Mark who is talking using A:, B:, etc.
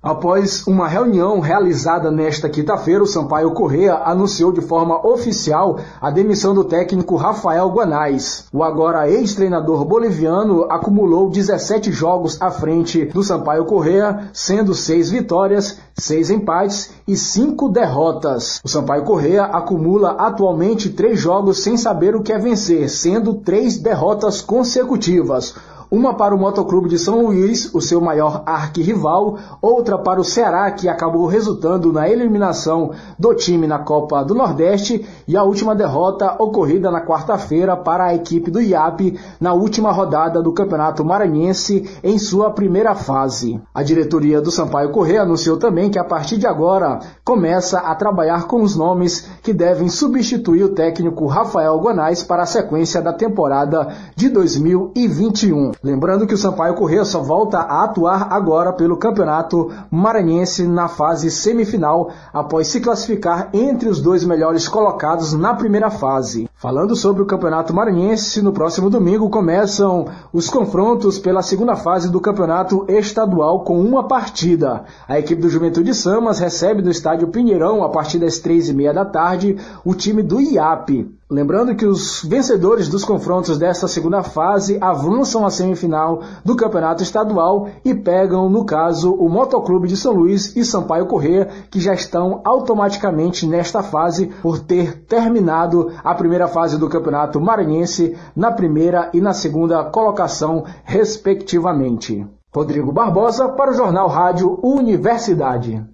A: Após uma reunião realizada nesta quinta-feira, o Sampaio Correa anunciou de forma oficial a demissão do técnico Rafael Guanais. O agora ex-treinador boliviano acumulou 17 jogos à frente do Sampaio Correa, sendo seis vitórias, seis empates e cinco derrotas. O Sampaio Correa acumula atualmente três jogos sem saber o que é vencer, sendo três derrotas consecutivas uma para o Motoclube de São Luís, o seu maior arquirrival, outra para o Ceará, que acabou resultando na eliminação do time na Copa do Nordeste, e a última derrota ocorrida na quarta-feira para a equipe do IAP na última rodada do Campeonato Maranhense em sua primeira fase. A diretoria do Sampaio Correia anunciou também que a partir de agora começa a trabalhar com os nomes que devem substituir o técnico Rafael Guanais para a sequência da temporada de 2021. Lembrando que o Sampaio Corrêa só volta a atuar agora pelo Campeonato Maranhense na fase semifinal, após se classificar entre os dois melhores colocados na primeira fase. Falando sobre o Campeonato Maranhense, no próximo domingo começam os confrontos pela segunda fase do Campeonato Estadual com uma partida. A equipe do Juventude Samas recebe no estádio Pinheirão, a partir das três e meia da tarde, o time do IAP. Lembrando que os vencedores dos confrontos desta segunda fase avançam à semifinal do Campeonato Estadual e pegam, no caso, o Motoclube de São Luís e Sampaio Corrêa, que já estão automaticamente nesta fase por ter terminado a primeira fase do Campeonato Maranhense na primeira e na segunda colocação, respectivamente. Rodrigo Barbosa para o Jornal Rádio Universidade.